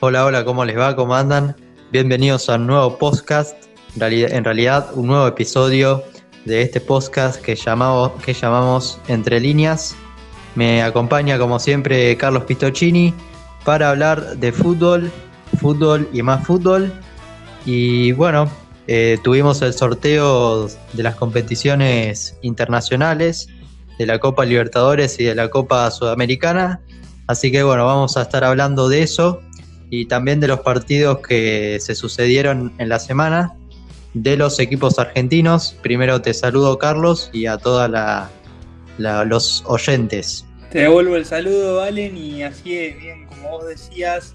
Hola, hola, ¿cómo les va? ¿Cómo andan? Bienvenidos a un nuevo podcast, en realidad un nuevo episodio de este podcast que llamamos, que llamamos Entre Líneas. Me acompaña como siempre Carlos Pistocini para hablar de fútbol, fútbol y más fútbol. Y bueno, eh, tuvimos el sorteo de las competiciones internacionales, de la Copa Libertadores y de la Copa Sudamericana. Así que bueno, vamos a estar hablando de eso y también de los partidos que se sucedieron en la semana de los equipos argentinos. Primero te saludo Carlos y a todos los oyentes. Te devuelvo el saludo, Valen, y así es, bien, como vos decías,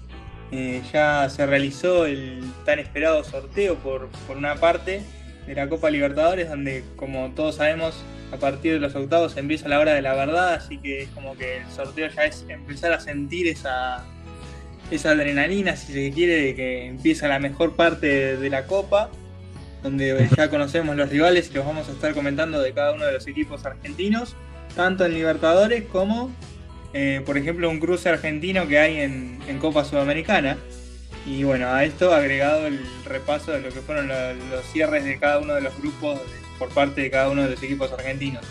eh, ya se realizó el tan esperado sorteo por, por una parte de la Copa Libertadores, donde como todos sabemos, a partir de los octavos empieza la hora de la verdad, así que es como que el sorteo ya es empezar a sentir esa, esa adrenalina, si se quiere, de que empieza la mejor parte de la Copa donde ya conocemos los rivales y los vamos a estar comentando de cada uno de los equipos argentinos, tanto en Libertadores como, eh, por ejemplo, un cruce argentino que hay en, Copa Sudamericana. Y bueno, a esto agregado el repaso de lo que fueron los, cierres de cada uno de los grupos por parte de cada uno de los equipos argentinos.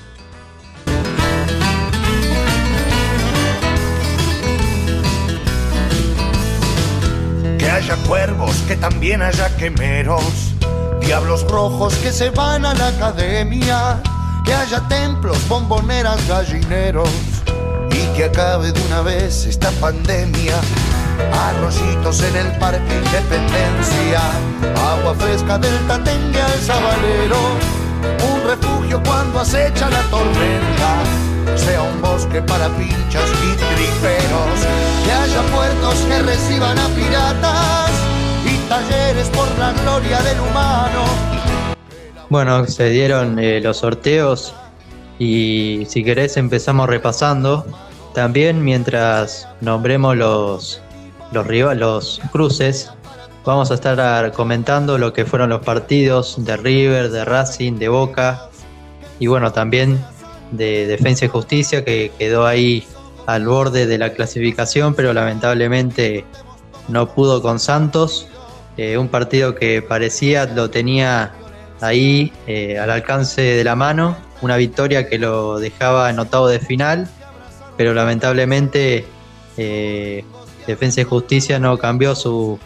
Que haya cuervos, que también haya quemeros Diablos rojos que se van a la academia, que haya templos, bomboneras, gallineros y que acabe de una vez esta pandemia. Arroyitos en el Parque Independencia, agua fresca del Tatengue al Sabalero, un refugio cuando acecha la tormenta, sea un bosque para pinchas y triperos, que haya puertos que reciban a piratas talleres por la gloria del humano. Bueno, se dieron eh, los sorteos y si querés empezamos repasando. También mientras nombremos los, los, los cruces, vamos a estar comentando lo que fueron los partidos de River, de Racing, de Boca y bueno, también de Defensa y Justicia que quedó ahí al borde de la clasificación, pero lamentablemente no pudo con Santos. Eh, un partido que parecía lo tenía ahí eh, al alcance de la mano, una victoria que lo dejaba en octavo de final, pero lamentablemente eh, Defensa y Justicia no cambió su,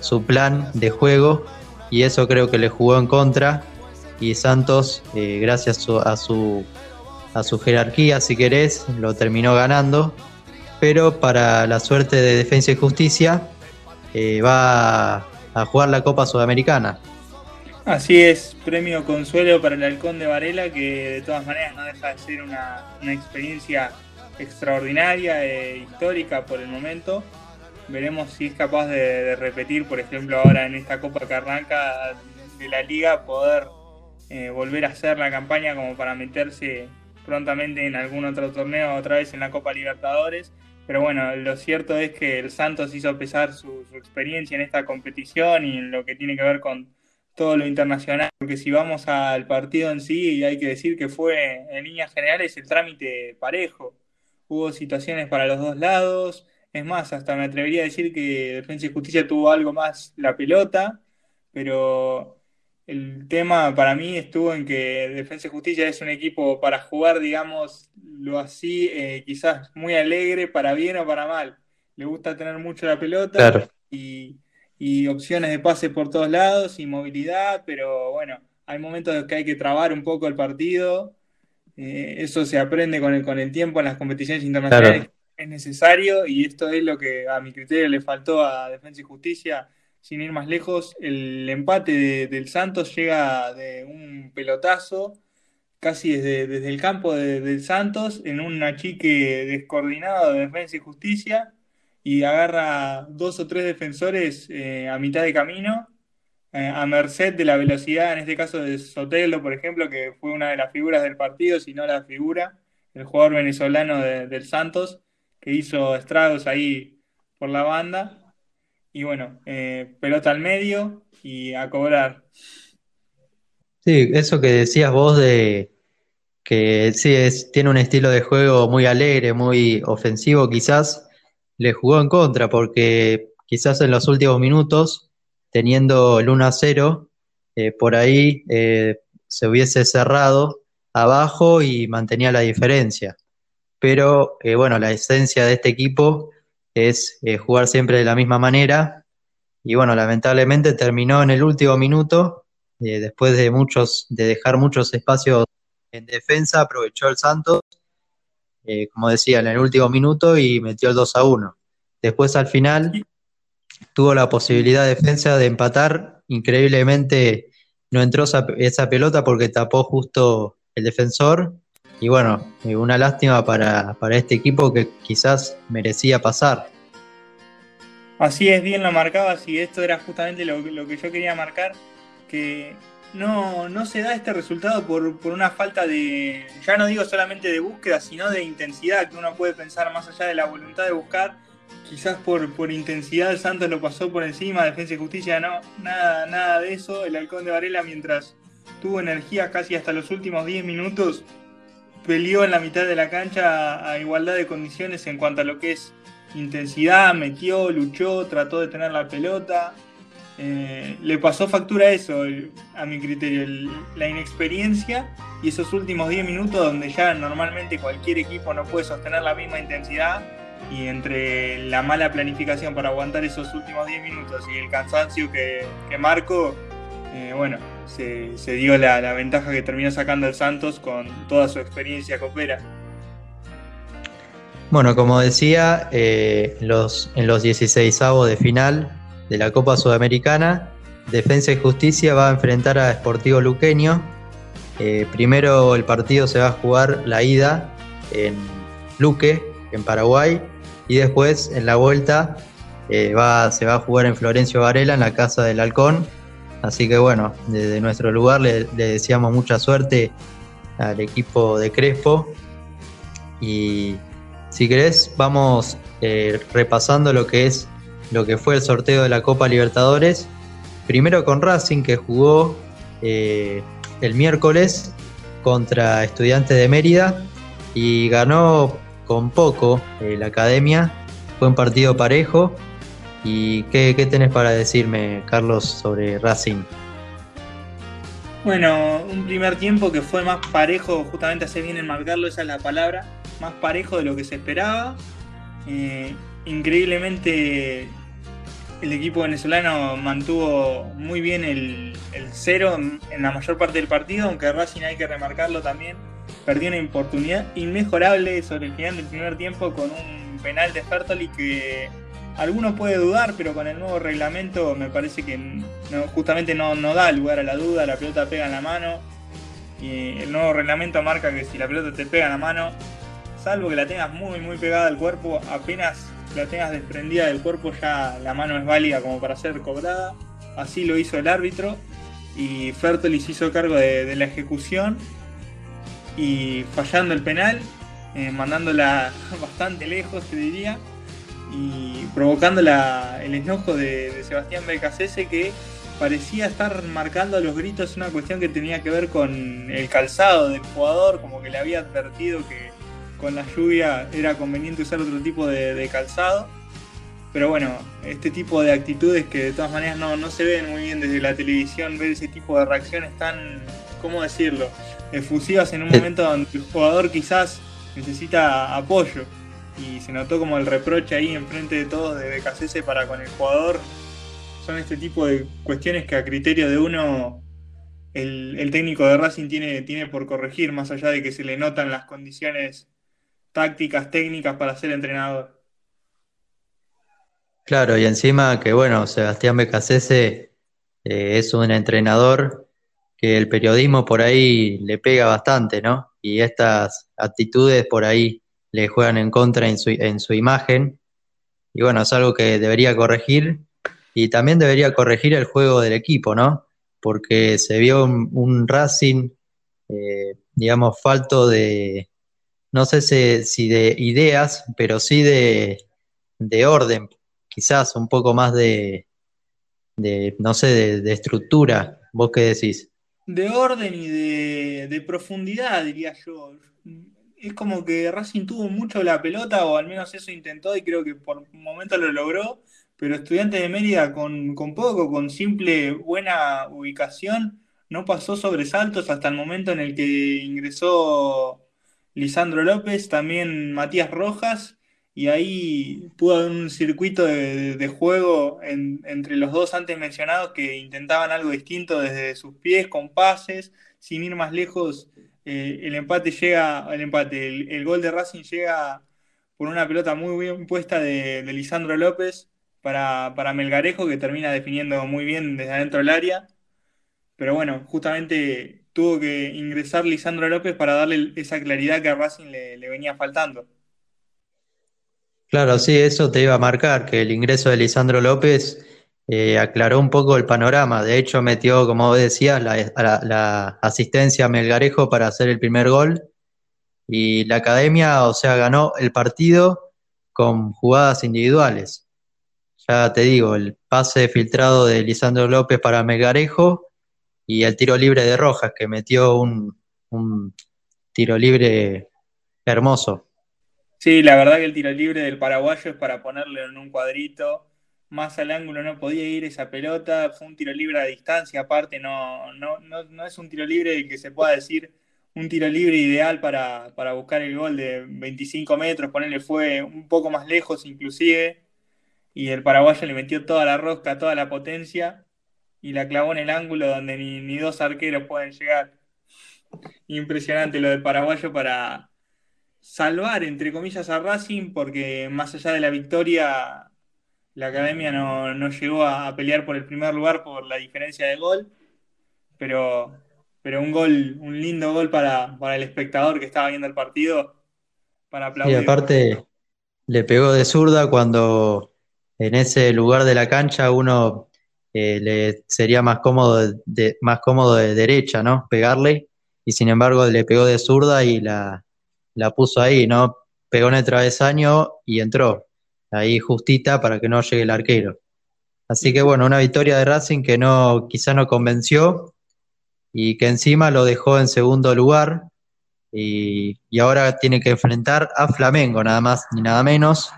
su, plan de juego y eso creo que le jugó en contra y Santos, gracias a su, a su jerarquía, si querés, lo terminó ganando, pero para la suerte de Defensa y Justicia va a jugar la Copa Sudamericana. Así es, premio consuelo para el Halcón de Varela, que de todas maneras no deja de ser una, experiencia extraordinaria e histórica por el momento. Veremos si es capaz de, repetir, por ejemplo, ahora en esta Copa que arranca de la liga, poder eh, volver a hacer la campaña como para meterse prontamente en algún otro torneo, otra vez en la Copa Libertadores pero bueno, lo cierto es que el Santos hizo pesar su, experiencia en esta competición y en lo que tiene que ver con todo lo internacional, porque si vamos al partido en sí, hay que decir que fue en líneas generales el trámite parejo. Hubo situaciones para los dos lados, es más, hasta me atrevería a decir que Defensa y Justicia tuvo algo más la pelota, pero el tema para mí estuvo en que Defensa y Justicia es un equipo para jugar, digamos, lo así, eh, quizás muy alegre, para bien o para mal. Le gusta tener mucho la pelota y, opciones de pase por todos lados y movilidad, pero bueno, hay momentos en que hay que trabar un poco el partido. Eh, eso se aprende con el, con el tiempo en las competiciones internacionales. Es necesario y esto es lo que a mi criterio le faltó a Defensa y Justicia sin ir más lejos, el empate del Santos llega de un pelotazo, casi desde, el campo del Santos, en un achique descoordinado de defensa y justicia, y agarra dos o tres defensores eh, a mitad de camino, eh, a merced de la velocidad, en este caso de Sotelo, por ejemplo, que fue una de las figuras del partido, si no la figura, el jugador venezolano del Santos, que hizo estragos ahí por la banda y bueno, eh, pelota al medio y a cobrar. Sí, eso que decías vos de que sí, es, tiene un estilo de juego muy alegre, muy ofensivo quizás, le jugó en contra porque quizás en los últimos minutos, teniendo el 1 a 0, eh, por ahí eh, se hubiese cerrado abajo y mantenía la diferencia. Pero bueno, la esencia de este equipo es jugar siempre de la misma manera. Y bueno, lamentablemente terminó en el último minuto, después de muchos, de dejar muchos espacios en defensa, aprovechó el Santos eh, como decía, en el último minuto y metió el 2 a 1. Después al final tuvo la posibilidad de defensa de empatar. Increíblemente no entró esa, pelota porque tapó justo el defensor. Y bueno, una lástima para, este equipo que quizás merecía pasar. Así es, bien lo marcabas y esto era justamente lo, lo que yo quería marcar, que no, no se da este resultado por, una falta de, ya no digo solamente de búsqueda, sino de intensidad, que uno puede pensar más allá de la voluntad de buscar. Quizás por, por intensidad Santos lo pasó por encima, Defensa y Justicia no, nada, nada de eso. El Halcón de Varela, mientras tuvo energía casi hasta los últimos 10 minutos, peleó en la mitad de la cancha a igualdad de condiciones en cuanto a lo que es intensidad, metió, luchó, trató de tener la pelota, eh, le pasó factura eso, a mi criterio, la inexperiencia y esos últimos 10 minutos donde ya normalmente cualquier equipo no puede sostener la misma intensidad y entre la mala planificación para aguantar esos últimos 10 minutos y el cansancio que, que marco, eh, bueno, se, dio la, ventaja que terminó sacando el Santos con toda su experiencia copera. Bueno, como decía, eh, los, en los 16 avos de final de la Copa Sudamericana, Defensa y Justicia va a enfrentar a Sportivo Luqueño. Eh, primero el partido se va a jugar la ida en Luque, en Paraguay, y después en la vuelta eh, va, se va a jugar en Florencio Varela, en la Casa del Halcón. Así que bueno, desde nuestro lugar le, deseamos mucha suerte al equipo de Crespo. Y si querés, vamos eh, repasando lo que es lo que fue el sorteo de la Copa Libertadores. Primero con Racing, que jugó eh, el miércoles contra Estudiantes de Mérida y ganó con poco eh, la academia. Fue un partido parejo. ¿Y qué, qué tenés para decirme, Carlos, sobre Racing? Bueno, un primer tiempo que fue más parejo, justamente hace bien en marcarlo, esa es la palabra, más parejo de lo que se esperaba. Eh, increíblemente el equipo venezolano mantuvo muy bien el, cero en, la mayor parte del partido, aunque Racing hay que remarcarlo también, perdió una oportunidad inmejorable sobre el final del primer tiempo con un penal de Fertoli que alguno puede dudar, pero con el nuevo reglamento me parece que justamente no, no da lugar a la duda, la pelota pega en la mano y el nuevo reglamento marca que si la pelota te pega en la mano, salvo que la tengas muy muy pegada al cuerpo, apenas la tengas desprendida del cuerpo ya la mano es válida como para ser cobrada. Así lo hizo el árbitro y Fertolis hizo cargo de, la ejecución y fallando el penal, eh, mandándola bastante lejos, te diría, y provocando el enojo de, Sebastián Becasese que parecía estar marcando a los gritos una cuestión que tenía que ver con el calzado del jugador, como que le había advertido que con la lluvia era conveniente usar otro tipo de, calzado. Pero bueno, este tipo de actitudes que de todas maneras no, se ven muy bien desde la televisión, ver ese tipo de reacciones tan, ¿cómo decirlo?, efusivas en un momento donde el jugador quizás necesita apoyo. Y se notó como el reproche ahí enfrente de todos de BKC para con el jugador. Son este tipo de cuestiones que a criterio de uno el, el técnico de Racing tiene, tiene por corregir, más allá de que se le notan las condiciones tácticas, técnicas para ser entrenador. Claro, y encima que bueno, Sebastián Becasese eh, es un entrenador que el periodismo por ahí le pega bastante, ¿no? Y estas actitudes por ahí le juegan en contra en su, en su imagen. Y bueno, es algo que debería corregir. Y también debería corregir el juego del equipo, ¿no? Porque se vio un, Racing, eh, digamos, falto de, no sé si, de ideas, pero sí de, orden, quizás un poco más de, no sé, de, estructura. ¿Vos qué decís? De orden y de, profundidad, diría yo. Es como que Racing tuvo mucho la pelota, o al menos eso intentó, y creo que por un momento lo logró, pero Estudiantes de Mérida con, con poco, con simple buena ubicación, no pasó sobresaltos hasta el momento en el que ingresó Lisandro López, también Matías Rojas, y ahí pudo haber un circuito de, juego entre los dos antes mencionados que intentaban algo distinto desde sus pies, con pases, sin ir más lejos. El empate llega, el empate, el, gol de Racing llega por una pelota muy bien puesta de, Lisandro López para, para Melgarejo, que termina definiendo muy bien desde adentro del área. Pero bueno, justamente tuvo que ingresar Lisandro López para darle esa claridad que a Racing le, venía faltando. Claro, sí, eso te iba a marcar, que el ingreso de Lisandro López eh, aclaró un poco el panorama. De hecho, metió, como decías, la, asistencia a Melgarejo para hacer el primer gol. Y la academia, o sea, ganó el partido con jugadas individuales. Ya te digo, el pase filtrado de Lisandro López para Melgarejo y el tiro libre de Rojas, que metió un, tiro libre hermoso. Sí, la verdad que el tiro libre del paraguayo es para ponerle en un cuadrito. Más al ángulo no podía ir esa pelota. Fue un tiro libre a distancia, aparte, no, no, no, es un tiro libre que se pueda decir un tiro libre ideal para, para buscar el gol de 25 metros. Ponerle fue un poco más lejos, inclusive. Y el paraguayo le metió toda la rosca, toda la potencia y la clavó en el ángulo donde ni, dos arqueros pueden llegar. Impresionante lo del paraguayo para salvar, entre comillas, a Racing, porque más allá de la victoria, la academia no, llegó a, pelear por el primer lugar por la diferencia de gol, pero, pero un gol, un lindo gol para, el espectador que estaba viendo el partido, para aplaudir. Y aparte, le pegó de zurda cuando en ese lugar de la cancha uno eh, le sería más cómodo de, más cómodo de derecha, ¿no? Pegarle, y sin embargo le pegó de zurda y la, puso ahí, ¿no? Pegó en el travesaño y entró, ahí justita para que no llegue el arquero. Así que bueno, una victoria de Racing que no, quizá no convenció y que encima lo dejó en segundo lugar y, y ahora tiene que enfrentar a Flamengo, nada más ni nada menos.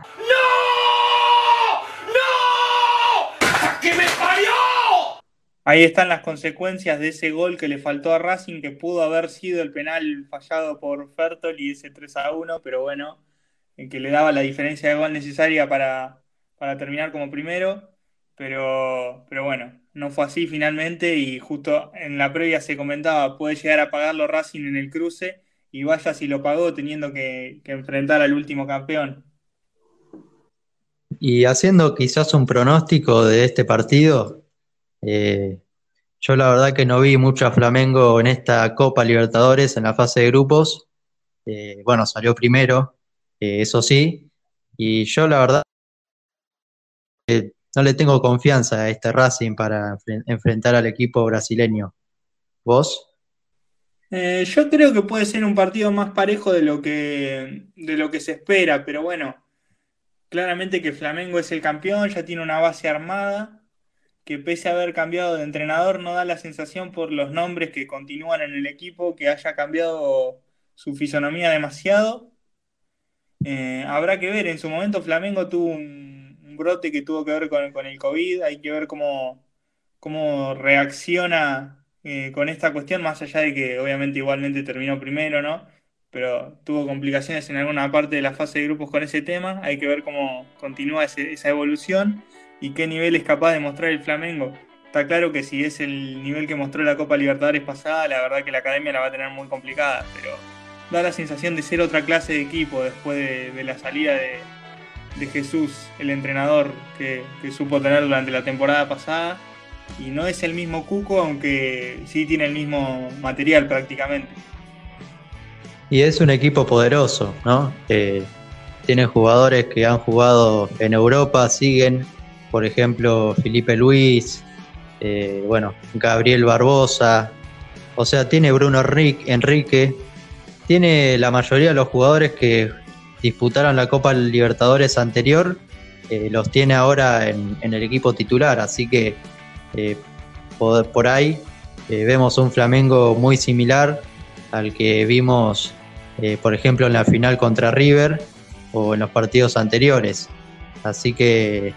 Ahí están las consecuencias de ese gol que le faltó a Racing, que pudo haber sido el penal fallado por Fertol y ese 3 a 1, pero bueno, en que le daba la diferencia de gol necesaria para, terminar como primero. Pero, pero bueno, no fue así finalmente y justo en la previa se comentaba, puede llegar a pagarlo Racing en el cruce y vaya si lo pagó teniendo que, enfrentar al último campeón. Y haciendo quizás un pronóstico de este partido, eh, yo la verdad que no vi mucho a Flamengo en esta Copa Libertadores, en la fase de grupos. Eh, bueno, salió primero, eh, eso sí. Y yo la verdad no le tengo confianza a este Racing para enfrentar al equipo brasileño. ¿Vos? yo creo que puede ser un partido más parejo de lo que de lo que se espera, pero bueno, claramente que Flamengo es el campeón, ya tiene una base armada que pese a haber cambiado de entrenador, no da la sensación por los nombres que continúan en el equipo que haya cambiado su fisonomía demasiado. Eh, habrá que ver, en su momento Flamengo tuvo un, brote que tuvo que ver con, el COVID, hay que ver cómo, cómo reacciona eh, con esta cuestión, más allá de que obviamente igualmente terminó primero, ¿no? Pero tuvo complicaciones en alguna parte de la fase de grupos con ese tema, hay que ver cómo continúa esa evolución y qué nivel es capaz de mostrar el Flamengo. Está claro que si es el nivel que mostró la Copa Libertadores pasada, la verdad que la academia la va a tener muy complicada, pero da la sensación de ser otra clase de equipo después de, la salida de, Jesús, el entrenador que, supo tener durante la temporada pasada. Y no es el mismo Cuco, aunque sí tiene el mismo material prácticamente. Y es un equipo poderoso, ¿no? tiene jugadores que han jugado en Europa, siguen por ejemplo, Felipe Luis, eh, bueno, Gabriel Barbosa, o sea, tiene Bruno Enrique, tiene la mayoría de los jugadores que disputaron la Copa Libertadores anterior, eh, los tiene ahora en, el equipo titular, así que eh, por, ahí vemos un Flamengo muy similar al que vimos, por ejemplo, en la final contra River o en los partidos anteriores. Así que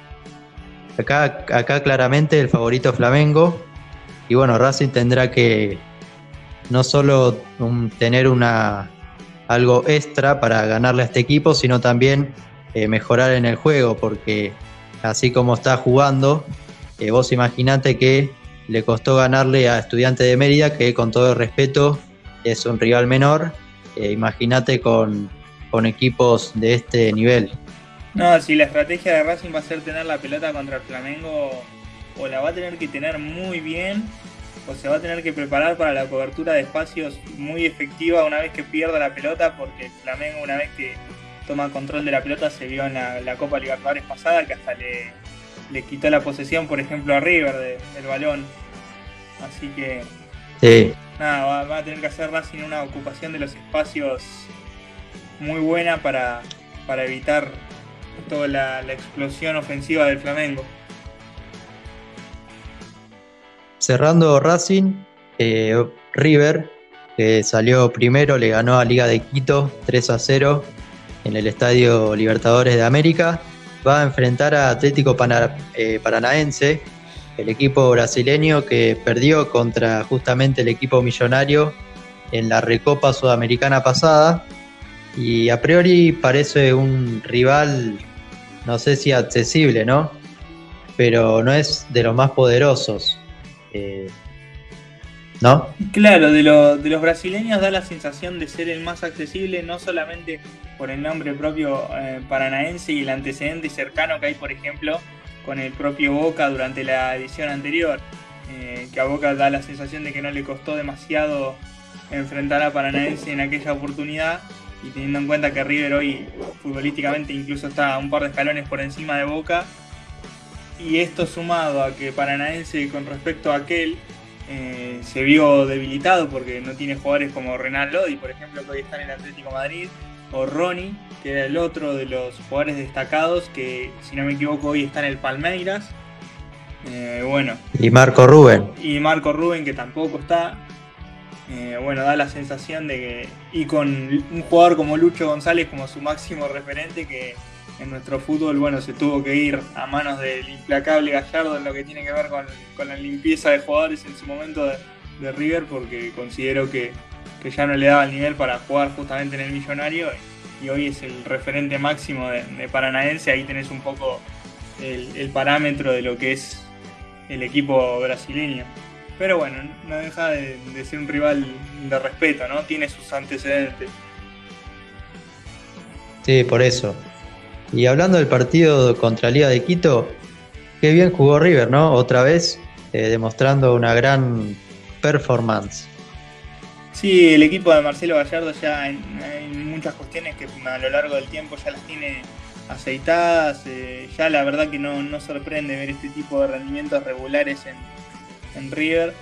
acá, acá claramente el favorito Flamengo. Y bueno, Racing tendrá que no solo tener una algo extra para ganarle a este equipo, sino también eh, mejorar en el juego, porque así como está jugando, eh, vos imaginate que le costó ganarle a Estudiante de Mérida, que con todo el respeto es un rival menor. Eh, imagínate con, con equipos de este nivel. No, si la estrategia de Racing va a ser tener la pelota contra el Flamengo, o la va a tener que tener muy bien, o se va a tener que preparar para la cobertura de espacios muy efectiva una vez que pierda la pelota, porque el Flamengo una vez que toma control de la pelota se vio en la, Copa Libertadores pasada que hasta le, le, quitó la posesión, por ejemplo, a River del balón. Así que nada, va, a tener que hacer Racing una ocupación de los espacios muy buena para, para evitar toda la, explosión ofensiva del Flamengo. Cerrando Racing, eh, River, que salió primero, le ganó a Liga de Quito 3 a 0 en el Estadio Libertadores de América. Va a enfrentar a Atlético eh, Paranaense, el equipo brasileño que perdió contra justamente el equipo millonario en la Recopa Sudamericana pasada y a priori parece un rival, no sé si accesible, ¿no? Pero no es de los más poderosos. Eh, ¿No? Claro, de, de los brasileños da la sensación de ser el más accesible, no solamente por el nombre propio eh, paranaense y el antecedente cercano que hay, por ejemplo, con el propio Boca durante la edición anterior, eh, que a Boca da la sensación de que no le costó demasiado enfrentar a Paranaense en aquella oportunidad, y teniendo en cuenta que River hoy futbolísticamente incluso está un par de escalones por encima de Boca, y esto sumado a que Paranaense con respecto a aquel eh, se vio debilitado porque no tiene jugadores como Renan Lodi, por ejemplo, que hoy está en el Atlético Madrid, o Ronnie, que era el otro de los jugadores destacados que, si no me equivoco, hoy está en el Palmeiras. Eh, bueno. Y Marco Rubén. Y Marco Rubén, que tampoco está. Eh, bueno, da la sensación de que. Y con un jugador como Lucho González como su máximo referente, que en nuestro fútbol, bueno, se tuvo que ir a manos del implacable Gallardo en lo que tiene que ver con, la limpieza de jugadores en su momento de, River, porque considero que, ya no le daba el nivel para jugar justamente en el Millonario. Y hoy es el referente máximo de, Paranaense. Ahí tenés un poco el parámetro de lo que es el equipo brasileño. Pero bueno, no deja de, ser un rival de respeto, ¿no? Tiene sus antecedentes. Sí, por eso. Y hablando del partido contra Liga de Quito, qué bien jugó River, ¿no? Otra vez eh, demostrando una gran performance. Sí, el equipo de Marcelo Gallardo ya en, muchas cuestiones que a lo largo del tiempo ya las tiene aceitadas. Eh, ya la verdad que no, no sorprende ver este tipo de rendimientos regulares en, en River.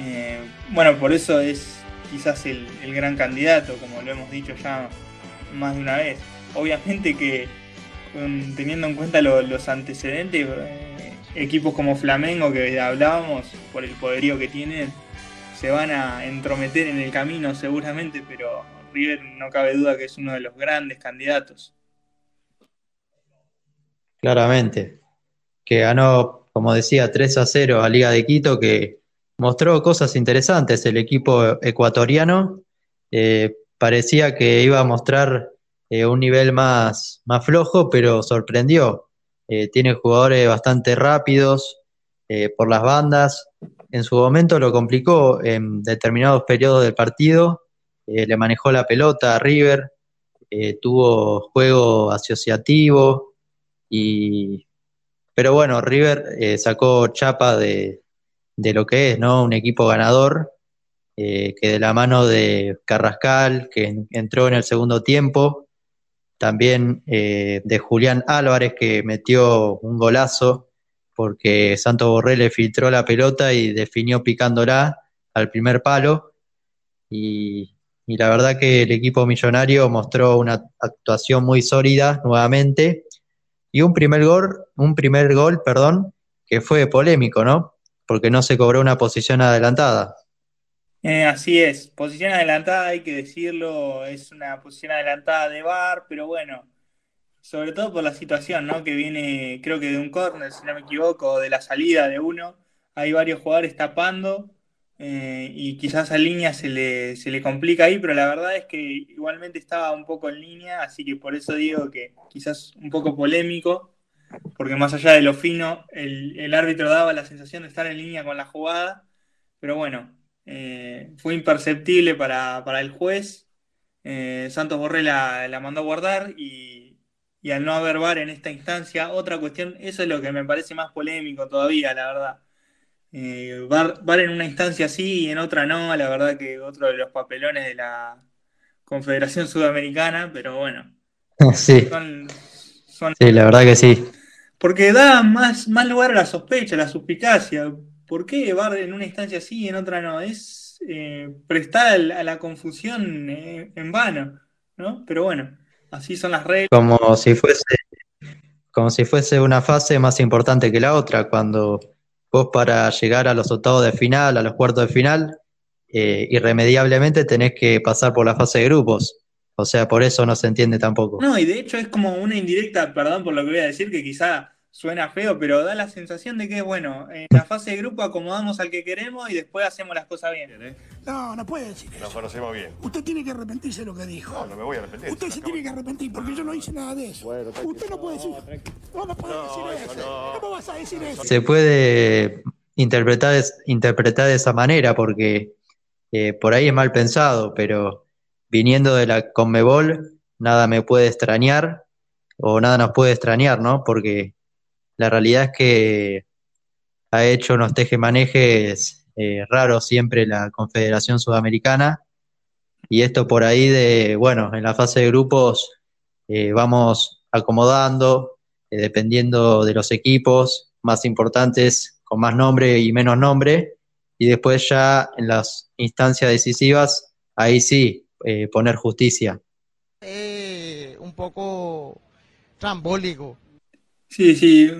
Eh, bueno, por eso es quizás el, gran candidato, como lo hemos dicho ya más de una vez. Obviamente que teniendo en cuenta los antecedentes, eh, equipos como Flamengo que hablábamos, por el poderío que tienen, se van a entrometer en el camino seguramente, pero River no cabe duda que es uno de los grandes candidatos. Claramente, que ganó como decía, 3 a 0 a Liga de Quito, que mostró cosas interesantes. El equipo ecuatoriano eh, parecía que iba a mostrar eh, un nivel más, más flojo, pero sorprendió. Eh, tiene jugadores bastante rápidos por las bandas. En su momento lo complicó en determinados periodos del partido. le manejó la pelota a River, tuvo juego asociativo y pero bueno, River eh, sacó chapa de, lo que es, ¿no? Un equipo ganador, eh, que de la mano de Carrascal, que entró en el segundo tiempo, también eh, de Julián Álvarez, que metió un golazo, porque Santo Borré le filtró la pelota y definió picándola al primer palo. Y, y la verdad que el equipo millonario mostró una actuación muy sólida nuevamente y un primer gol, un primer gol, perdón, que fue polémico, ¿no? Porque no se cobró una posición adelantada. Eh, así es, posición adelantada hay que decirlo, es una posición adelantada de VAR, pero bueno, sobre todo por la situación, ¿no? Que viene, creo que de un córner, si no me equivoco, de la salida de uno. Hay varios jugadores tapando eh, y quizás a línea se le, se le complica ahí, pero la verdad es que igualmente estaba un poco en línea, así que por eso digo que quizás un poco polémico, porque más allá de lo fino, el, árbitro daba la sensación de estar en línea con la jugada, pero bueno, eh, fue imperceptible para, el juez. Eh, Santos Borré la, la mandó a guardar y y al no haber VAR en esta instancia, otra cuestión, eso es lo que me parece más polémico todavía, la verdad. Eh, VAR, en una instancia sí y en otra no, la verdad que otro de los papelones de la Confederación Sudamericana, pero bueno. Sí. sí, la verdad que sí. Porque da más, más lugar a la sospecha, a la suspicacia. ¿Por qué VAR en una instancia sí y en otra no? Es eh, prestar a la confusión eh, en vano, ¿no? Pero bueno. Así son las reglas. Como si fuese, como si fuese una fase más importante que la otra, cuando vos para llegar a los octavos de final, a los cuartos de final, eh, irremediablemente tenés que pasar por la fase de grupos. O sea, por eso no se entiende tampoco. No, y de hecho es como una indirecta, perdón por lo que voy a decir, que quizá suena feo, pero da la sensación de que, bueno, en la fase de grupo acomodamos al que queremos y después hacemos las cosas bien. No, no puede decir eso. Nos conocemos bien. Usted tiene que arrepentirse de lo que dijo. No, no me voy a arrepentir. Usted se tiene que arrepentir porque yo no hice nada de eso. Usted no puede decir. No, no puede decir eso. ¿Cómo vas a decir eso? Se puede interpretar, interpretar de esa manera porque eh, por ahí es mal pensado, pero viniendo de la Conmebol, nada me puede extrañar o nada nos puede extrañar, ¿no? Porque la realidad es que ha hecho unos tejemanejes eh, raros siempre la Confederación Sudamericana. Y esto por ahí de, bueno, en la fase de grupos eh, vamos acomodando, eh, dependiendo de los equipos más importantes, con más nombre y menos nombre. Y después ya en las instancias decisivas, ahí sí, poner justicia. un poco trambólico Sí, sí.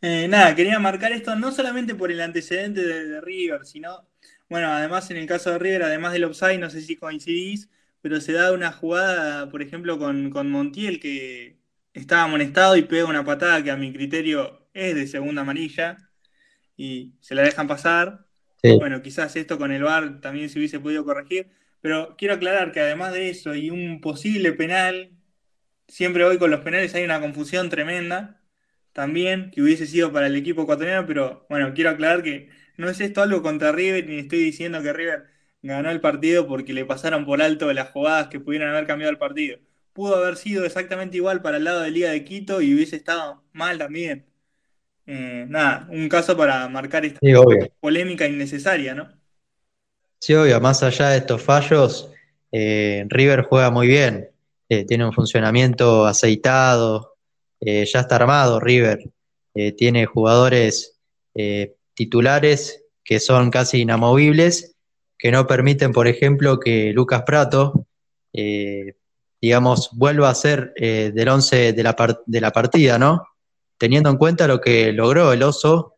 Eh, nada, quería marcar esto no solamente por el antecedente de, River, sino, bueno, además en el caso de River, además del offside, no sé si coincidís, pero se da una jugada, por ejemplo, con, Montiel, que estaba amonestado y pega una patada que a mi criterio es de segunda amarilla y se la dejan pasar. Bueno, quizás esto con el VAR también se hubiese podido corregir, pero quiero aclarar que además de eso y un posible penal, siempre hoy con los penales hay una confusión tremenda también, que hubiese sido para el equipo ecuatoriano, pero bueno, quiero aclarar que no es esto algo contra River, ni estoy diciendo que River ganó el partido porque le pasaron por alto las jugadas que pudieran haber cambiado el partido. Pudo haber sido exactamente igual para el lado de Liga de Quito y hubiese estado mal también. Eh, nada, un caso para marcar esta polémica innecesaria, ¿no? Sí, obvio, más allá de estos fallos, eh, River juega muy bien, eh, tiene un funcionamiento aceitado, eh, ya está armado River, eh, tiene jugadores eh, titulares que son casi inamovibles, que no permiten, por ejemplo, que Lucas Prato, digamos, vuelva a ser del 11 de la, de la partida, ¿no? Teniendo en cuenta lo que logró el Oso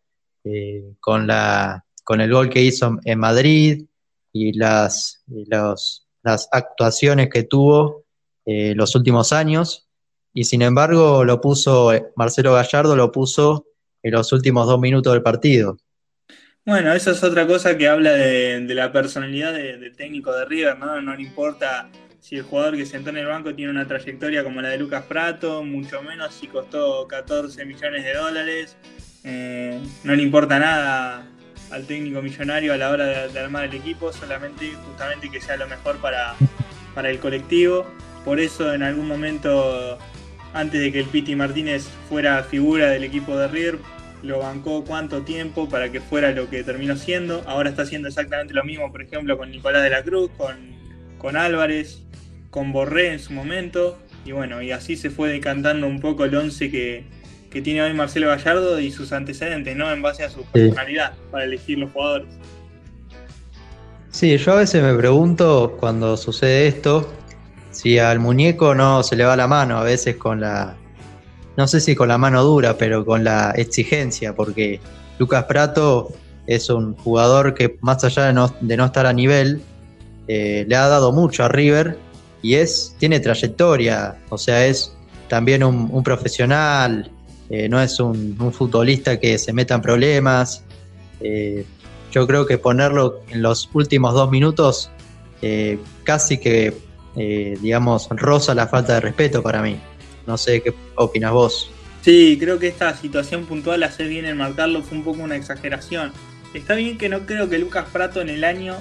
con, la, con el gol que hizo en Madrid y las, las actuaciones que tuvo los últimos años, y sin embargo lo puso, eh, Marcelo Gallardo lo puso en los últimos dos minutos del partido. Bueno, eso es otra cosa que habla de, la personalidad del técnico de River, ¿no? No le importa si el jugador que sentó en el banco tiene una trayectoria como la de Lucas Prato, mucho menos si costó 14 millones de dólares. Eh, no le importa nada al técnico millonario a la hora de, armar el equipo, solamente justamente que sea lo mejor para, para el colectivo. Por eso en algún momento antes de que el Piti Martínez fuera figura del equipo de River, lo bancó cuánto tiempo para que fuera lo que terminó siendo. Ahora está haciendo exactamente lo mismo, por ejemplo, con Nicolás de la Cruz, con, con Álvarez, con Borré en su momento. Y bueno, y así se fue decantando un poco el once que, que tiene hoy Marcelo Gallardo y sus antecedentes, ¿no? En base a su personalidad para elegir los jugadores. Sí, yo a veces me pregunto cuando sucede esto, si al muñeco no se le va la mano a veces con la, no sé si con la mano dura, pero con la exigencia, porque Lucas Prato es un jugador que más allá de no, estar a nivel, eh, le ha dado mucho a River y es, tiene trayectoria, o sea, es también un, profesional, eh, no es un, futbolista que se meta en problemas. Eh, yo creo que ponerlo en los últimos dos minutos casi que, digamos, roza la falta de respeto para mí. No sé qué opinas vos. Sí, creo que esta situación puntual, hacer bien en marcarlo, fue un poco una exageración. Está bien que no creo que Lucas Prato en el año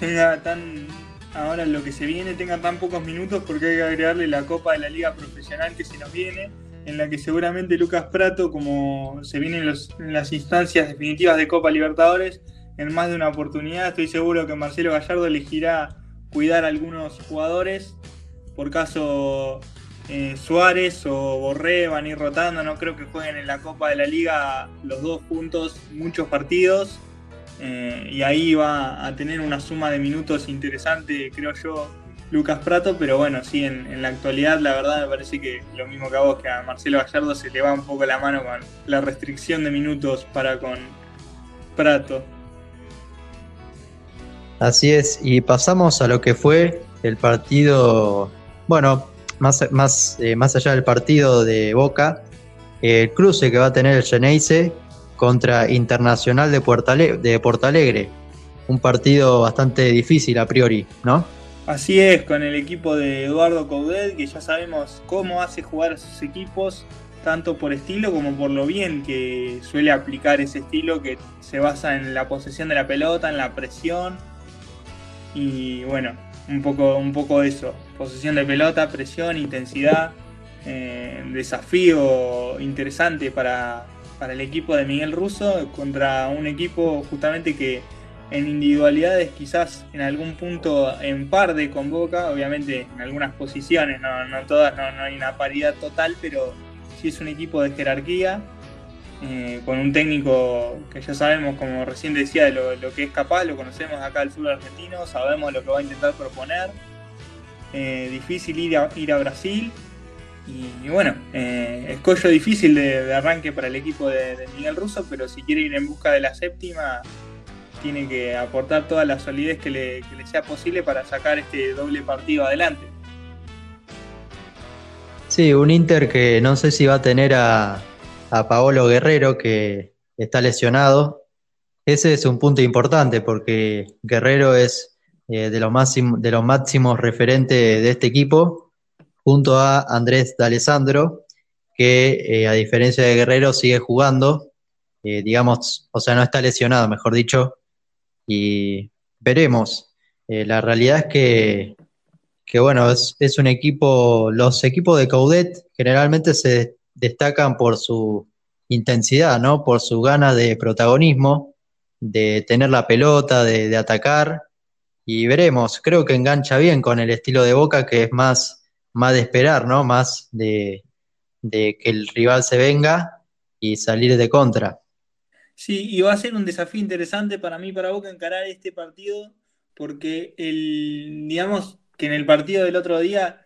tenga tan. Ahora lo que se viene tenga tan pocos minutos porque hay que agregarle la Copa de la Liga Profesional que se nos viene, en la que seguramente Lucas Prato, como se viene en, las instancias definitivas de Copa Libertadores, en más de una oportunidad, estoy seguro que Marcelo Gallardo elegirá cuidar a algunos jugadores. Por caso eh, Suárez o Borré van a ir rotando, no creo que jueguen en la Copa de la Liga los dos juntos muchos partidos. Eh, y ahí va a tener una suma de minutos interesante, creo yo, Lucas Prato, pero bueno, sí, en, la actualidad la verdad me parece que lo mismo que a vos, que a Marcelo Gallardo se le va un poco la mano con la restricción de minutos para con Prato. Así es, y pasamos a lo que fue el partido, bueno, más, más, eh, más allá del partido de Boca, el cruce que va a tener el Geneise contra Internacional de, de Porto Alegre. Un partido bastante difícil a priori, ¿no? Así es, con el equipo de Eduardo Coudet, que ya sabemos cómo hace jugar a sus equipos, tanto por estilo como por lo bien que suele aplicar ese estilo, que se basa en la posesión de la pelota, en la presión. Y bueno, un poco, un poco eso, posesión de pelota, presión, intensidad, eh, desafío interesante para, para el equipo de Miguel Russo contra un equipo justamente que en individualidades quizás en algún punto en par de con Boca, obviamente en algunas posiciones, no, no todas, no, no, hay una paridad total, pero sí es un equipo de jerarquía, eh, con un técnico que ya sabemos, como recién decía, de lo, que es capaz, lo conocemos acá del sur argentino, sabemos lo que va a intentar proponer. Eh, difícil ir a, ir a Brasil, y, bueno, eh, escollo difícil de, arranque para el equipo de, Miguel Russo, pero si quiere ir en busca de la séptima, tiene que aportar toda la solidez que le, sea posible para sacar este doble partido adelante. Sí, un Inter que no sé si va a tener a, Paolo Guerrero, que está lesionado. Ese es un punto importante porque Guerrero es eh, de, los de los máximos referentes de este equipo junto a Andrés D'Alessandro, que eh, a diferencia de Guerrero sigue jugando, eh, digamos, o sea, no está lesionado, mejor dicho, y veremos. La realidad es que, que bueno, es, es, un equipo, los equipos de Caudet generalmente se destacan por su intensidad, ¿no? Por su gana de protagonismo, de tener la pelota, de, de atacar, y veremos, creo que engancha bien con el estilo de Boca, que es más más de esperar, ¿no? Más de, que el rival se venga y salir de contra. Sí, y va a ser un desafío interesante para mí, para Boca, encarar este partido, porque el, digamos que en el partido del otro día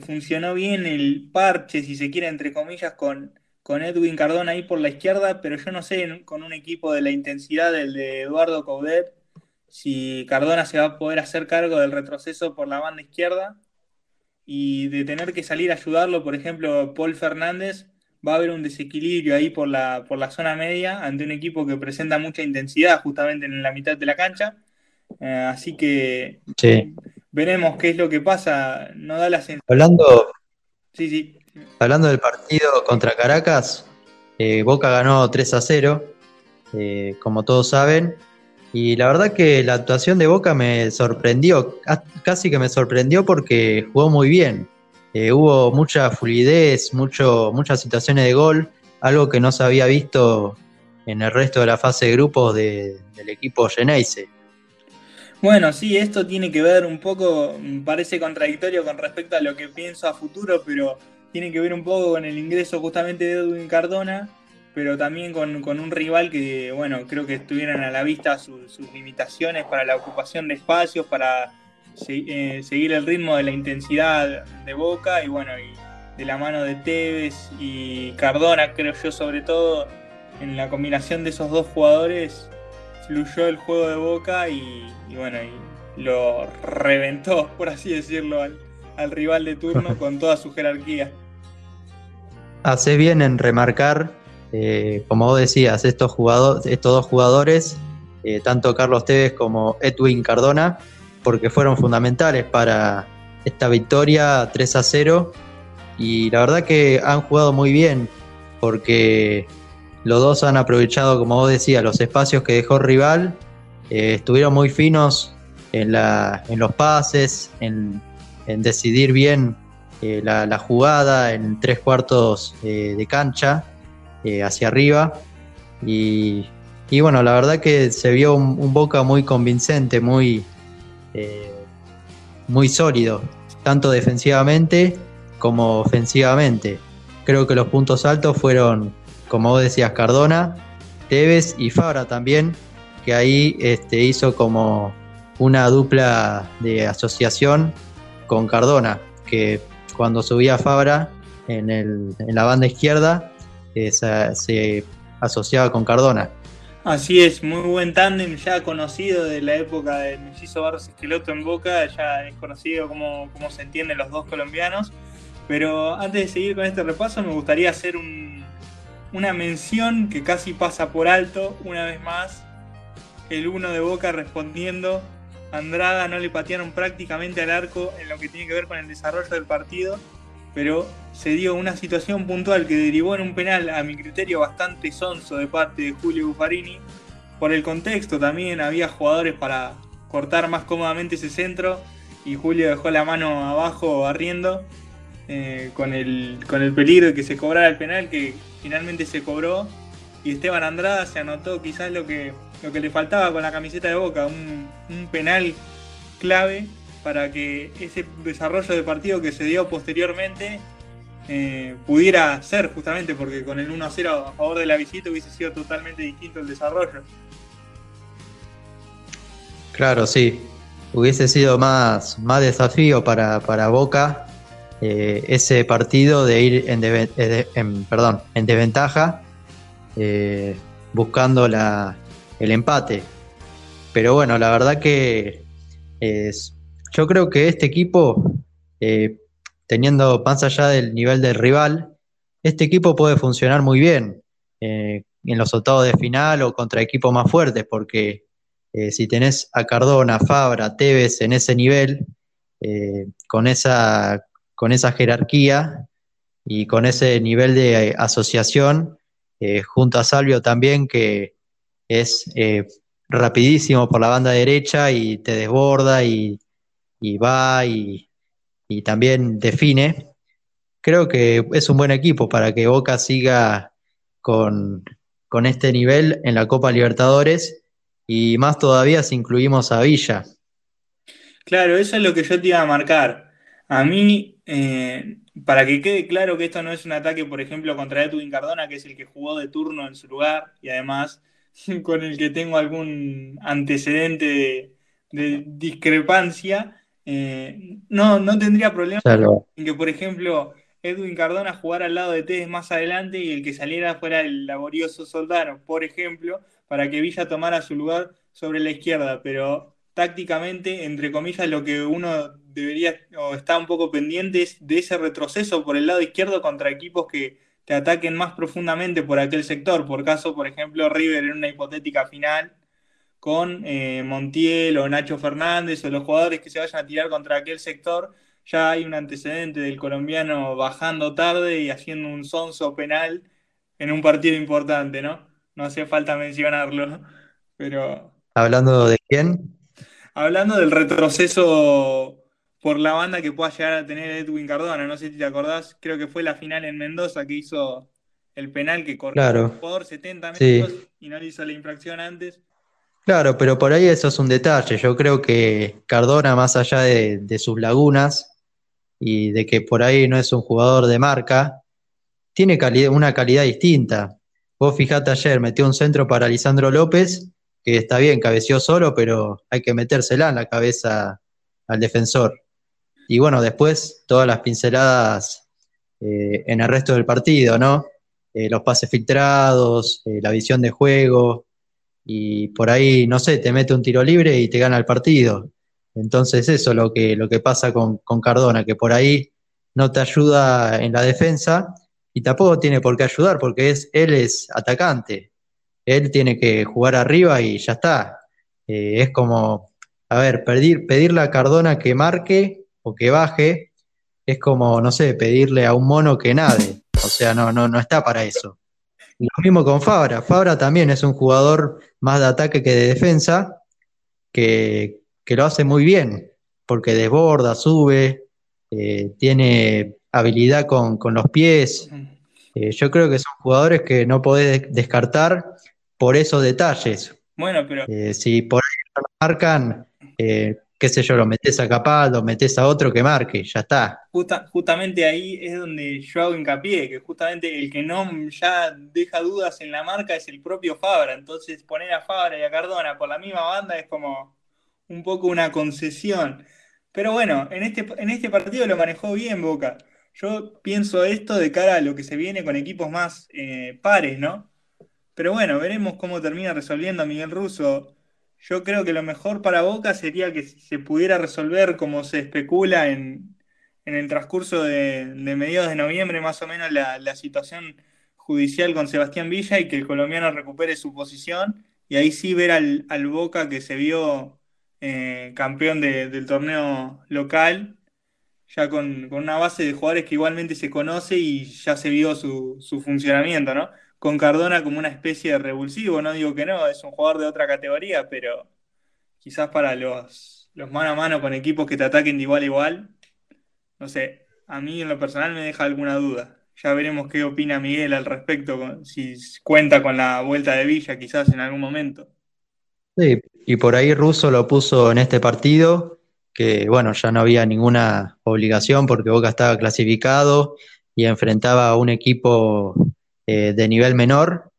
funcionó bien el parche, si se quiere, entre comillas, con, con Edwin Cardona ahí por la izquierda, pero yo no sé con un equipo de la intensidad del de Eduardo Coudet si Cardona se va a poder hacer cargo del retroceso por la banda izquierda y de tener que salir a ayudarlo, por ejemplo, Paul Fernández, va a haber un desequilibrio ahí por la, por la zona media ante un equipo que presenta mucha intensidad justamente en la mitad de la cancha. Eh, así que veremos qué es lo que pasa. No da la sensación. Hablando, sí, sí. Hablando del partido contra Caracas, eh, Boca ganó 3 a 0, eh, como todos saben, y la verdad que la actuación de Boca me sorprendió, casi que me sorprendió porque jugó muy bien. Eh, hubo mucha fluidez, mucho, muchas situaciones de gol, algo que no se había visto en el resto de la fase de grupos del equipo Geneise. Bueno, sí, esto tiene que ver un poco, parece contradictorio con respecto a lo que pienso a futuro, pero tiene que ver un poco con el ingreso justamente de Edwin Cardona, pero también con, un rival que, bueno, creo que estuvieran a la vista sus limitaciones para la ocupación de espacios, para eh, seguir el ritmo de la intensidad de Boca y, bueno, y de la mano de Tevez y Cardona, creo yo, sobre todo, en la combinación de esos dos jugadores, fluyó el juego de Boca y, bueno, y lo reventó, por así decirlo, al rival de turno con toda su jerarquía. haces bien en remarcar, eh, como vos decías, estos, jugadores, estos dos jugadores, eh, tanto Carlos Tevez como Edwin Cardona, porque fueron fundamentales para esta victoria 3 a 0. Y la verdad que han jugado muy bien, porque los dos han aprovechado, como vos decías, los espacios que dejó rival. Eh, estuvieron muy finos en, los pases, en, decidir bien eh, la, jugada en tres cuartos eh, de cancha hacia arriba. Y, bueno, la verdad que se vio un, Boca muy convincente, muy sólido, tanto defensivamente como ofensivamente. Creo que los puntos altos fueron, como vos decías, Cardona, Tevez y Fabra también, que ahí este, hizo como una dupla de asociación con Cardona, que cuando subía Fabra en, el, en la banda izquierda, eh, se, asociaba con Cardona. Así es, muy buen tándem ya conocido de la época del Mellizo Barros Esqueloto en Boca, ya es conocido cómo, cómo se entienden los dos colombianos. Pero antes de seguir con este repaso, me gustaría hacer un, una mención que casi pasa por alto, una vez más, el uno de Boca respondiendo Andrada no le patearon prácticamente al arco en lo que tiene que ver con el desarrollo del partido, pero se dio una situación puntual que derivó en un penal a mi criterio bastante sonso de parte de Julio Buffarini. Por el contexto también había jugadores para cortar más cómodamente ese centro y Julio dejó la mano abajo barriendo eh, con, el, con el peligro de que se cobrara el penal que finalmente se cobró y Esteban Andrada se anotó quizás lo que lo que le faltaba con la camiseta de Boca, un, penal clave para que ese desarrollo de partido que se dio posteriormente eh, pudiera ser justamente porque con el 1 0 a favor de la visita hubiese sido totalmente distinto el desarrollo. Claro, sí. Hubiese sido más, más desafío para, Boca eh, ese partido de ir en, en, perdón, en desventaja, eh, buscando la, el empate. Pero bueno, la verdad que es, yo creo que este equipo, eh, teniendo más allá del nivel del rival, este equipo puede funcionar muy bien eh, en los octavos de final o contra equipos más fuertes, porque eh, si tenés a Cardona, Fabra, Tevez en ese nivel, con, esa, con esa jerarquía y con ese nivel de asociación, junto a Salvio también, que es eh, rapidísimo por la banda derecha y te desborda y, va y, también define. Creo que es un buen equipo para que Boca siga con, este nivel en la Copa Libertadores y más todavía si incluimos a Villa. Claro, eso es lo que yo te iba a marcar. A mí, eh, para que quede claro que esto no es un ataque, por ejemplo, contra Edwin Cardona, que es el que jugó de turno en su lugar y además con el que tengo algún antecedente de, discrepancia, eh, no, no tendría problema en que, por ejemplo, Edwin Cardona jugara al lado de Tevez más adelante y el que saliera fuera el laborioso Soldano, por ejemplo, para que Villa tomara su lugar sobre la izquierda. Pero tácticamente, entre comillas, lo que uno debería o está un poco pendiente de ese retroceso por el lado izquierdo contra equipos que te ataquen más profundamente por aquel sector. Por caso, por ejemplo, River en una hipotética final con eh, Montiel o Nacho Fernández o los jugadores que se vayan a tirar contra aquel sector, ya hay un antecedente del colombiano bajando tarde y haciendo un sonso penal en un partido importante, ¿no? No hace falta mencionarlo, pero... ¿Hablando de quién? Hablando del retroceso por la banda que pueda llegar a tener Edwin Cardona. No sé si te acordás, creo que fue la final en Mendoza que hizo el penal que corrió claro. el jugador 70 metros y no le hizo la infracción antes. Claro, pero por ahí eso es un detalle. Yo creo que Cardona, más allá de, sus lagunas y de que por ahí no es un jugador de marca, tiene una calidad distinta. Vos fijate ayer, metió un centro para Lisandro López, que está bien, cabeció solo, pero hay que metérsela en la cabeza al defensor. Y bueno, después todas las pinceladas eh, en el resto del partido, ¿no? Eh, los pases filtrados, eh, la visión de juego, y por ahí, no sé, te mete un tiro libre y te gana el partido. Entonces eso es lo que, lo que pasa con, Cardona, que por ahí no te ayuda en la defensa, y tampoco tiene por qué ayudar porque es, él es atacante. Él tiene que jugar arriba y ya está. Es como, a ver, pedir, pedirle a Cardona que marque o que baje es como, no sé, pedirle a un mono que nade. O sea, no, no, no está para eso. Lo mismo con Fabra. Fabra también es un jugador más de ataque que de defensa, que, lo hace muy bien, porque desborda, sube, eh, tiene habilidad con, los pies. Eh, yo creo que son jugadores que no podés descartar por esos detalles. Bueno, pero. Eh, si por ahí lo marcan, qué sé yo, lo metes a Capaz, lo metes a otro que marque, ya está. justamente ahí es donde yo hago hincapié, que justamente el que no ya deja dudas en la marca es el propio Fabra. Entonces poner a Fabra y a Cardona por la misma banda es como un poco una concesión. Pero bueno, en este, en este partido lo manejó bien Boca. Yo pienso esto de cara a lo que se viene con equipos más eh, pares, ¿no? Pero bueno, veremos cómo termina resolviendo Miguel Russo yo creo que lo mejor para Boca sería que se pudiera resolver como se especula en, el transcurso de, mediados de noviembre, más o menos, la, situación judicial con Sebastián Villa y que el colombiano recupere su posición y ahí sí ver al, Boca que se vio eh, campeón del torneo local, ya con, una base de jugadores que igualmente se conoce y ya se vio su, su funcionamiento, ¿no? Con Cardona como una especie de revulsivo, no digo que no, es un jugador de otra categoría, pero quizás para los, los mano a mano con equipos que te ataquen de igual a igual, no sé, a mí en lo personal me deja alguna duda. Ya veremos qué opina Miguel al respecto, si cuenta con la vuelta de Villa quizás en algún momento. Sí, y por ahí Russo lo puso en este partido, que bueno, ya no había ninguna obligación porque Boca estaba clasificado y enfrentaba a un equipo eh, de nivel menor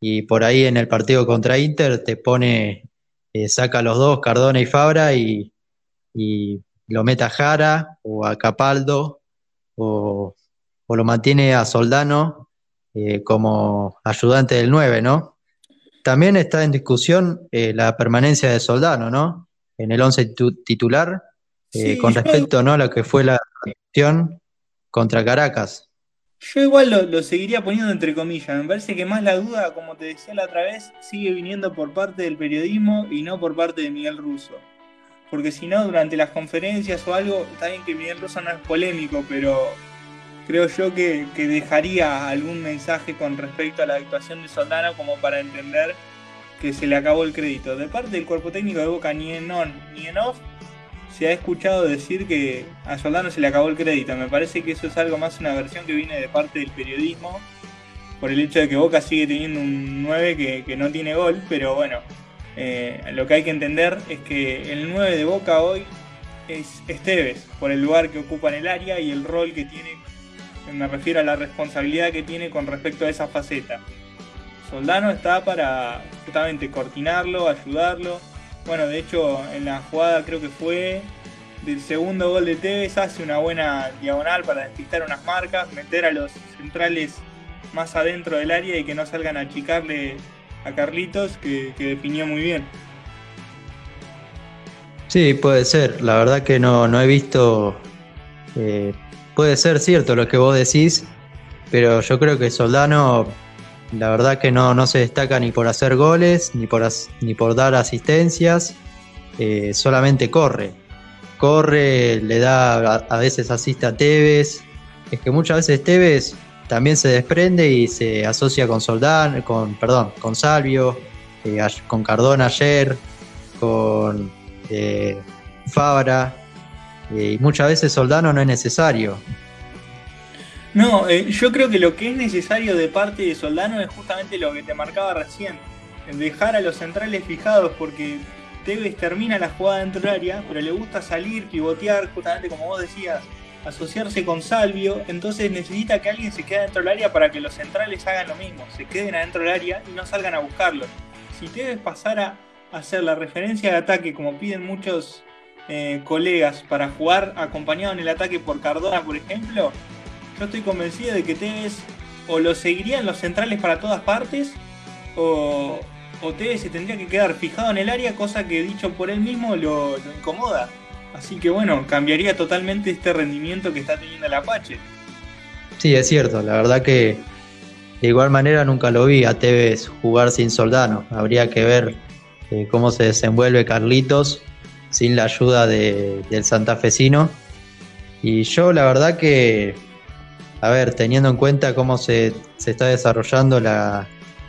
y por ahí en el partido contra Inter te pone, eh, saca a los dos, Cardona y Fabra, y, lo mete a Jara o a Capaldo o, lo mantiene a Soldano eh, como ayudante del 9, ¿no? También está en discusión la permanencia de Soldano, ¿no? En el 11 titular, con respecto ¿no? a lo que fue la acción contra Caracas. Yo igual lo, seguiría poniendo entre comillas. Me parece que más la duda, como te decía la otra vez, sigue viniendo por parte del periodismo y no por parte de Miguel Russo. Porque si no, durante las conferencias o algo, está bien que Miguel Russo no es polémico, pero creo yo que, dejaría algún mensaje con respecto a la actuación de Soldano como para entender que se le acabó el crédito. De parte del cuerpo técnico de Boca, ni en on ni en off, se ha escuchado decir que a Soldano se le acabó el crédito. Me parece que eso es algo más una versión que viene de parte del periodismo, por el hecho de que Boca sigue teniendo un 9 que, no tiene gol, pero bueno, eh, lo que hay que entender es que el 9 de Boca hoy es Esteves, por el lugar que ocupa en el área y el rol que tiene, me refiero a la responsabilidad que tiene con respecto a esa faceta. Soldano está para justamente coordinarlo, ayudarlo, bueno, de hecho, en la jugada creo que fue del segundo gol de Tevez, hace una buena diagonal para despistar unas marcas, meter a los centrales más adentro del área y que no salgan a achicarle a Carlitos, que, definió muy bien. Sí, puede ser. La verdad que no, no he visto. Eh, puede ser cierto lo que vos decís, pero yo creo que Soldano la verdad que no, no se destaca ni por hacer goles, ni por, ni por dar asistencias, eh, solamente corre. Corre, le da, a, veces asiste a Tevez. Es que muchas veces Tevez también se desprende y se asocia con Soldán, con, perdón, con Salvio, eh, con Cardona ayer, con eh, Fabra. y muchas veces Soldano no es necesario. No, eh, yo creo que lo que es necesario de parte de Soldano es justamente lo que te marcaba recién, dejar a los centrales fijados porque Tevez termina la jugada dentro del área, pero le gusta salir, pivotear, justamente como vos decías, asociarse con Salvio, entonces necesita que alguien se quede dentro del área para que los centrales hagan lo mismo, se queden adentro del área y no salgan a buscarlo. Si Tevez pasara a hacer la referencia de ataque como piden muchos eh, colegas para jugar acompañado en el ataque por Cardona, por ejemplo, yo estoy convencido de que Tevez o lo seguiría en los centrales para todas partes o, o Tevez se tendría que quedar fijado en el área, cosa que dicho por él mismo lo, incomoda. Así que bueno, cambiaría totalmente este rendimiento que está teniendo el Apache. Sí, es cierto, la verdad que de igual manera nunca lo vi a Tevez jugar sin Soldano. Habría que ver eh, cómo se desenvuelve Carlitos sin la ayuda del santafesino. Y yo la verdad que, a ver, teniendo en cuenta cómo se, está desarrollando la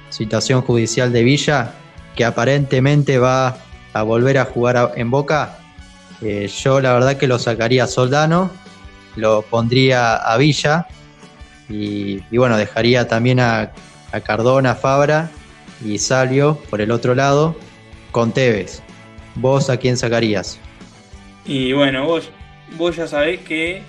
situación judicial de Villa, que aparentemente va a volver a jugar en Boca, eh, yo la verdad que lo sacaría a Soldano, lo pondría a Villa y, bueno, dejaría también a, a Cardona, Fabra y Salio por el otro lado con Tevez. ¿Vos a quién sacarías? Y bueno, vos, vos ya sabés que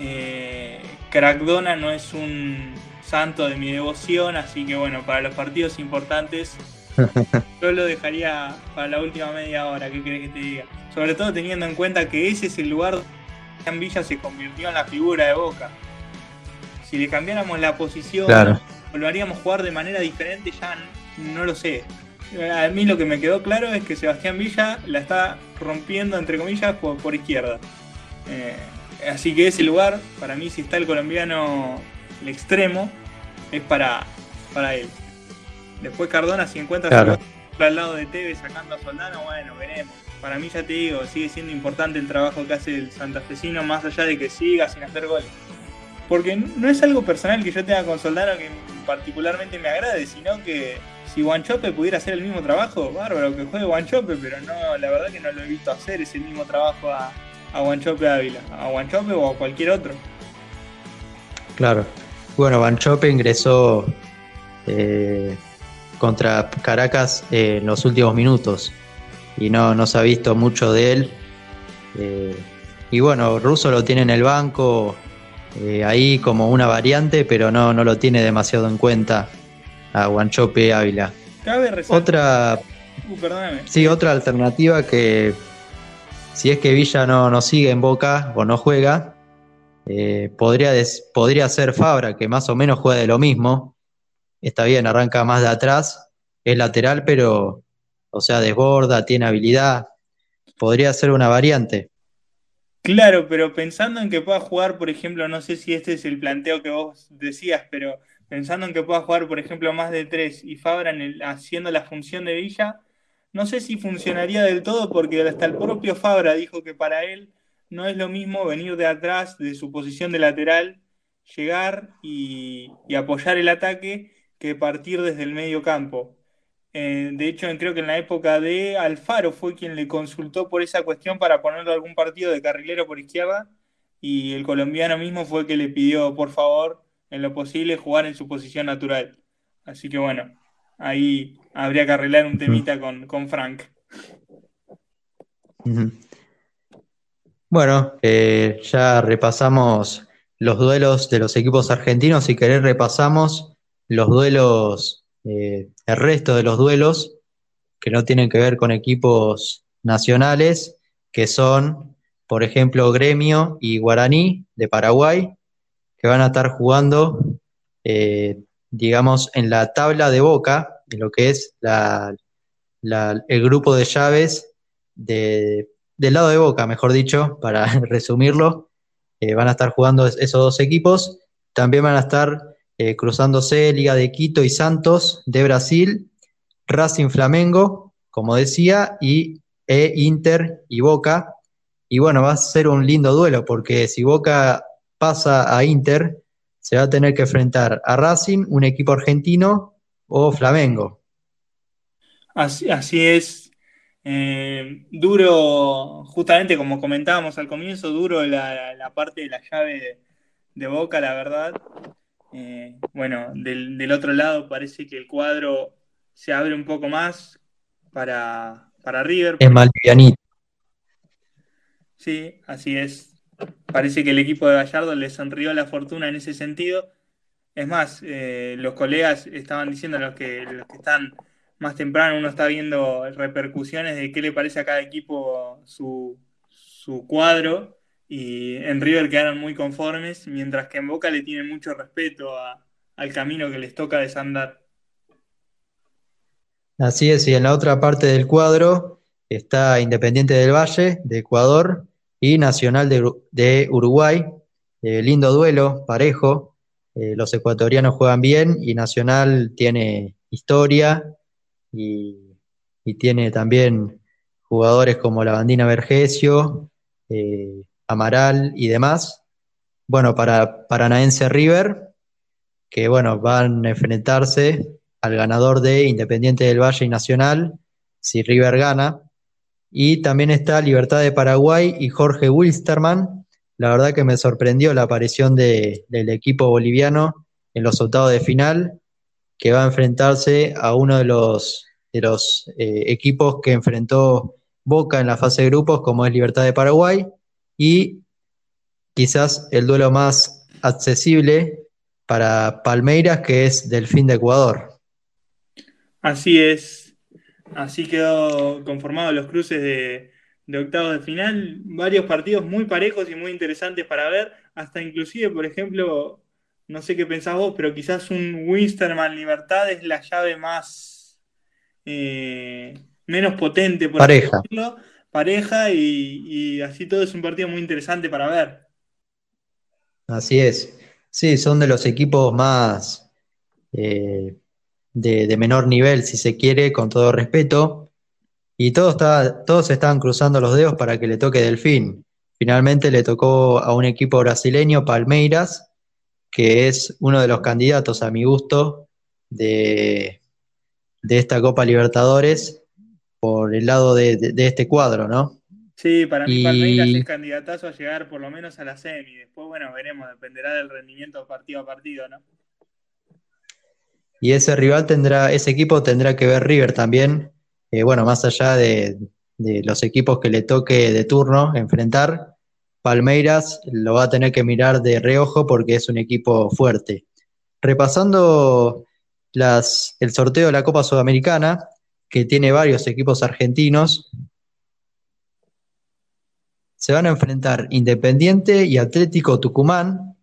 eh, Crackdona no es un santo de mi devoción, así que bueno, para los partidos importantes yo lo dejaría para la última media hora, ¿qué crees que te diga? Sobre todo teniendo en cuenta que ese es el lugar donde Villa se convirtió en la figura de Boca. Si le cambiáramos la posición, o lo haríamos jugar de manera diferente, ya no lo sé. A mí lo que me quedó claro es que Sebastián Villa la está rompiendo, entre comillas, por, izquierda. Eh, así que ese lugar, para mí, si está el colombiano, el extremo, es para, para él. Después Cardona, si encuentra al lado de Tevez sacando a Soldano, bueno, veremos. Para mí, ya te digo, sigue siendo importante el trabajo que hace el santafesino, más allá de que siga sin hacer goles. Porque no es algo personal que yo tenga con Soldano que particularmente me agrade, sino que si Guanchope pudiera hacer el mismo trabajo, bárbaro que juegue Guanchope, pero no, la verdad que no lo he visto hacer ese mismo trabajo a, a Guanchope Ávila, a Guanchope o a cualquier otro. Claro. Bueno, Guanchope ingresó eh, contra Caracas en los últimos minutos y no, no se ha visto mucho de él. Eh, y bueno, Russo lo tiene en el banco eh, ahí como una variante, pero no, no lo tiene demasiado en cuenta a Guanchope Ávila. otra, uh, sí, otra alternativa que si es que Villa no, no sigue en Boca o no juega, eh, podría, podría ser Fabra, que más o menos juega de lo mismo. Está bien, arranca más de atrás, es lateral, pero, o sea, desborda, tiene habilidad. Podría ser una variante. Claro, pero pensando en que pueda jugar, por ejemplo, no sé si este es el planteo que vos decías, pero pensando en que pueda jugar, por ejemplo, más de tres y Fabra haciendo la función de Villa, no sé si funcionaría del todo porque hasta el propio Fabra dijo que para él no es lo mismo venir de atrás, de su posición de lateral, llegar y, apoyar el ataque que partir desde el medio campo. Eh, de hecho, creo que en la época de Alfaro fue quien le consultó por esa cuestión para ponerle algún partido de carrilero por izquierda y el colombiano mismo fue que le pidió, por favor, en lo posible jugar en su posición natural. Así que bueno, ahí habría que arreglar un temita con, con Frank. Bueno, eh, ya repasamos los duelos de los equipos argentinos. Si querés, repasamos los duelos, eh, el resto de los duelos que no tienen que ver con equipos nacionales, que son, por ejemplo, Gremio y Guaraní de Paraguay, que van a estar jugando, eh, digamos, en la tabla de boca, en lo que es el grupo de llaves del lado de boca, mejor dicho, para resumirlo. Eh, van a estar jugando esos dos equipos. También van a estar eh, cruzándose Liga de Quito y Santos de Brasil, Racing Flamengo, como decía, y e Inter y Boca. Y bueno, va a ser un lindo duelo porque si Boca pasa a Inter, se va a tener que enfrentar a Racing, un equipo argentino, o Flamengo. Así, así es. Eh, duro, justamente como comentábamos al comienzo, duro la, parte de la llave de, Boca, la verdad. Eh, bueno, del, otro lado parece que el cuadro se abre un poco más para, para River. Es más Sí, así es parece que el equipo de Gallardo le sonrió la fortuna en ese sentido. Es más, eh, los colegas estaban diciendo, los que, los que están más temprano, uno está viendo repercusiones de qué le parece a cada equipo su, cuadro. Y en River quedaron muy conformes, mientras que en Boca le tienen mucho respeto al camino que les toca desandar. Así es, y en la otra parte del cuadro está Independiente del Valle, de Ecuador, y Nacional de, Uruguay. Eh, lindo duelo, parejo. Eh, los ecuatorianos juegan bien y Nacional tiene historia y, tiene también jugadores como la Bandina Vergesio, eh, Amaral y demás. Bueno, para Paranaense River, que bueno, van a enfrentarse al ganador de Independiente del Valle y Nacional, si River gana. Y también está Libertad de Paraguay y Jorge Wilstermann. La verdad que me sorprendió la aparición del equipo boliviano en los octavos de final, que va a enfrentarse a uno de los, de los eh, equipos que enfrentó Boca en la fase de grupos, como es Libertad de Paraguay, y quizás el duelo más accesible para Palmeiras, que es Delfín de Ecuador. Así es, así quedó conformado los cruces de, de octavos de final, varios partidos muy parejos y muy interesantes para ver, hasta inclusive, por ejemplo, no sé qué pensás vos, pero quizás un Winsterman Libertad es la llave más eh, menos potente, por pareja. Decirlo, pareja y, y, así todo es un partido muy interesante para ver. Así es. Sí, son de los equipos más eh, de, de, menor nivel, si se quiere, con todo respeto. Y todos, todos estaban cruzando los dedos para que le toque Delfín. Finalmente le tocó a un equipo brasileño, Palmeiras, que es uno de los candidatos a mi gusto de, de esta Copa Libertadores por el lado de, de, este cuadro, ¿no? Sí, para mí Palmeiras es candidatazo a llegar por lo menos a la semi. Después, bueno, veremos, dependerá del rendimiento partido a partido, ¿no? Y ese rival tendrá, ese equipo tendrá que ver River también, eh, bueno, más allá de, los equipos que le toque de turno enfrentar, Palmeiras lo va a tener que mirar de reojo porque es un equipo fuerte. Repasando las, el sorteo de la Copa Sudamericana, que tiene varios equipos argentinos, se van a enfrentar Independiente y Atlético Tucumán,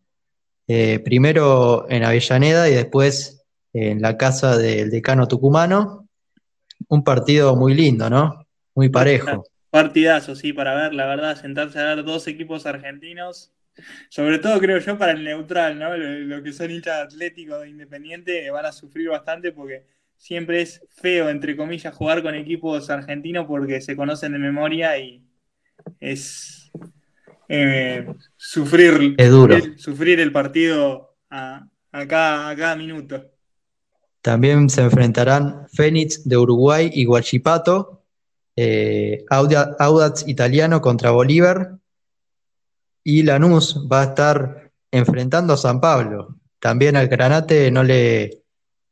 eh, primero en Avellaneda y después en la casa del decano tucumano un partido muy lindo, ¿no? Muy parejo. Partidazo, sí, para ver, la verdad, sentarse a ver dos equipos argentinos, sobre todo creo yo para el neutral, ¿no? Lo, que son hinchas atléticos de Independiente van a sufrir bastante porque siempre es feo, entre comillas, jugar con equipos argentinos porque se conocen de memoria y es eh, sufrir, es duro. sufrir el partido a, a, cada, a cada minuto. También se enfrentarán Fénix de Uruguay y Guachipato, eh, Audax italiano contra Bolívar y Lanús va a estar enfrentando a San Pablo. También al Granate no le,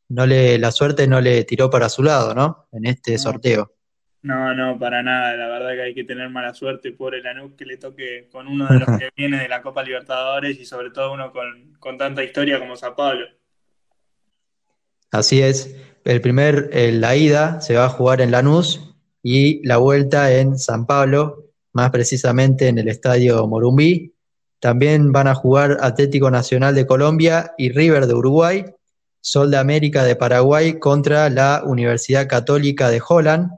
no le, la suerte no le tiró para su lado, ¿no? En este sorteo. No, no, para nada. La verdad que hay que tener mala suerte por el Lanús que le toque con uno de los que viene de la Copa Libertadores y sobre todo uno con, con tanta historia como San Pablo. Así es. El primer, la ida se va a jugar en Lanús y la vuelta en San Pablo, más precisamente en el estadio Morumbí. También van a jugar Atlético Nacional de Colombia y River de Uruguay, Sol de América de Paraguay contra la Universidad Católica de Holland,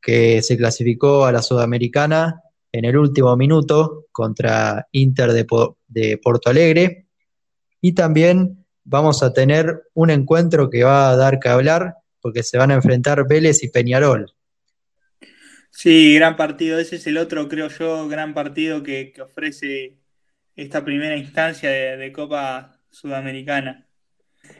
que se clasificó a la Sudamericana en el último minuto contra Inter de, de Porto Alegre. Y también vamos a tener un encuentro que va a dar que hablar porque se van a enfrentar Vélez y Peñarol. Sí, gran partido. Ese es el otro, creo yo, gran partido que, ofrece esta primera instancia de, Copa Sudamericana.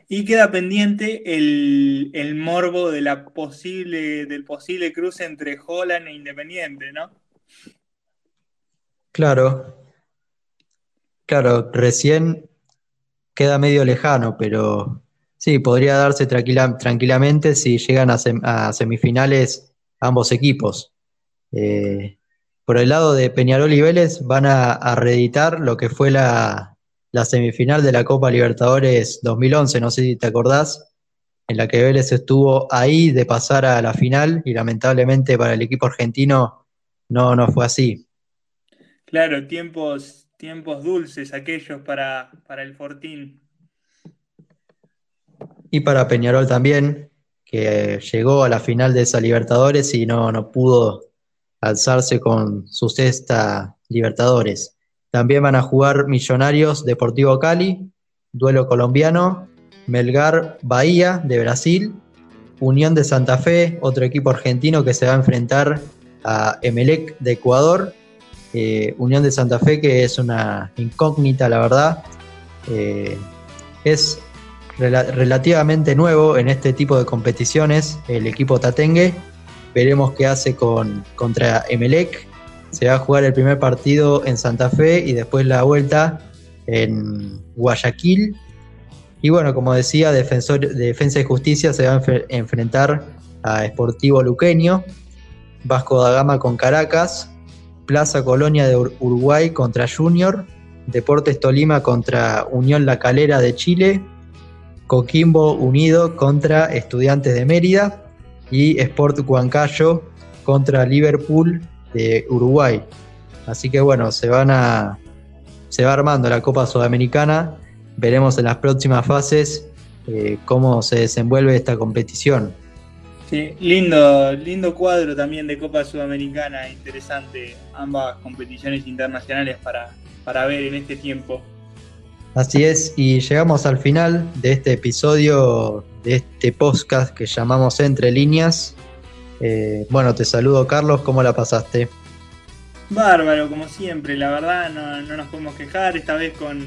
Y queda pendiente el, morbo de la posible, del posible cruce entre Holland e Independiente, ¿no? Claro. Claro, recién queda medio lejano, pero sí, podría darse tranquilamente si llegan a, semifinales ambos equipos. Eh, por el lado de Peñarol y Vélez van a, reeditar lo que fue la, semifinal de la Copa Libertadores 2011, no sé si te acordás, en la que Vélez estuvo ahí de pasar a la final y lamentablemente para el equipo argentino no, no fue así. Claro, tiempos tiempos dulces aquellos para, para el Fortín. Y para Peñarol también, que llegó a la final de esa Libertadores y no, no pudo alzarse con su sexta Libertadores. También van a jugar Millonarios Deportivo Cali duelo colombiano, Melgar Bahía de Brasil, Unión de Santa Fe, otro equipo argentino que se va a enfrentar a Emelec de Ecuador, eh, Unión de Santa Fe que es una incógnita la verdad, eh, es relativamente nuevo en este tipo de competiciones el equipo Tatengue, veremos qué hace con, contra Emelec, se va a jugar el primer partido en Santa Fe y después la vuelta en Guayaquil. Y bueno, como decía, Defensor, Defensa y Justicia se va a enfrentar a Sportivo Luqueño, Vasco da Gama con Caracas, Plaza Colonia de Uruguay contra Junior, Deportes Tolima contra Unión La Calera de Chile, Coquimbo Unido contra Estudiantes de Mérida y Sport Huancayo contra Liverpool de Uruguay. Así que bueno, se a va armando la Copa Sudamericana. Veremos en las próximas fases eh, cómo se desenvuelve esta competición. Sí, lindo, lindo cuadro también de Copa Sudamericana, interesante ambas competiciones internacionales para, para ver en este tiempo. Así es, y llegamos al final de este episodio de este podcast que llamamos Entre Líneas. Eh, bueno, te saludo Carlos, ¿cómo la pasaste? Bárbaro, como siempre, la verdad no, nos podemos quejar, esta vez con,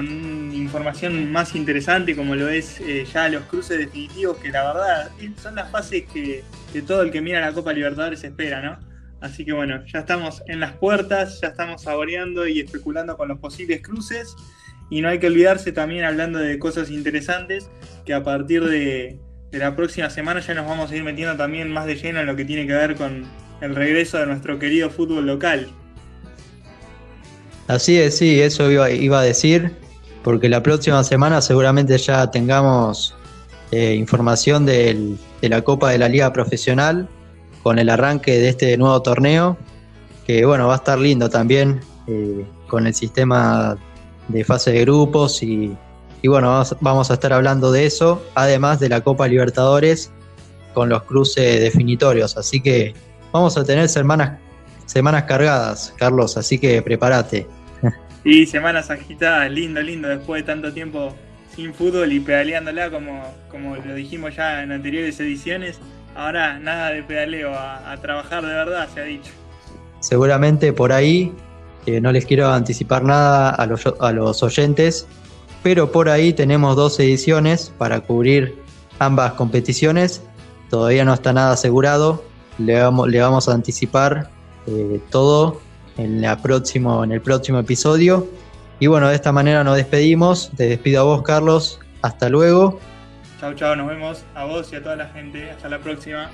información más interesante como lo es eh, ya los cruces definitivos, que la verdad son las fases que, todo el que mira la Copa Libertadores espera, ¿no? Así que bueno, ya estamos en las puertas, ya estamos saboreando y especulando con los posibles cruces. Y no hay que olvidarse también hablando de cosas interesantes, que a partir de la próxima semana ya nos vamos a ir metiendo también más de lleno en lo que tiene que ver con el regreso de nuestro querido fútbol local. Así es, sí, eso iba, a decir, porque la próxima semana seguramente ya tengamos eh, información de la Copa de la Liga Profesional con el arranque de este nuevo torneo, que bueno, va a estar lindo también eh, con el sistema de fase de grupos y bueno, vamos, a estar hablando de eso, además de la Copa Libertadores con los cruces definitorios. Así que vamos a tener semanas, semanas cargadas, Carlos, así que prepárate. Y semanas agitadas, lindo, lindo, después de tanto tiempo sin fútbol y pedaleándola como, como lo dijimos ya en anteriores ediciones. Ahora nada de pedaleo, a, trabajar de verdad, se ha dicho. Seguramente por ahí, eh, no les quiero anticipar nada a los, a los oyentes, pero por ahí tenemos dos ediciones para cubrir ambas competiciones. Todavía no está nada asegurado. Le vamos, le vamos a anticipar eh, todo en, la próximo, en el próximo episodio. Y bueno, de esta manera nos despedimos. Te despido a vos, Carlos. Hasta luego. Chao, chao. Nos vemos a vos y a toda la gente. Hasta la próxima.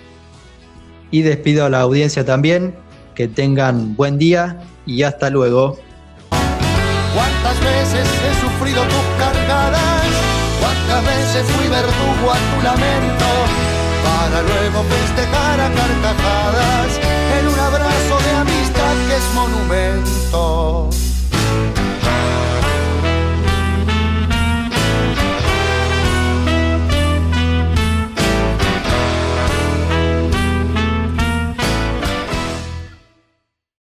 Y despido a la audiencia también. Que tengan buen día y hasta luego. ¿Cuántas veces he sufrido tus cargadas? ¿Cuántas veces fui verdugo a tu lamento? Para luego festejar a carcajadas en un